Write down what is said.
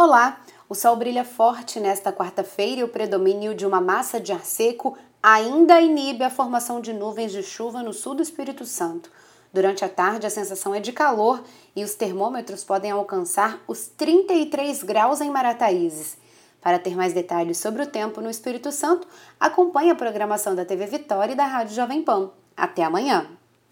Olá! O sol brilha forte nesta quarta-feira e o predomínio de uma massa de ar seco ainda inibe a formação de nuvens de chuva no sul do Espírito Santo. Durante a tarde, a sensação é de calor e os termômetros podem alcançar os 33 graus em Marataízes. Para ter mais detalhes sobre o tempo no Espírito Santo, acompanhe a programação da TV Vitória e da Rádio Jovem Pan. Até amanhã!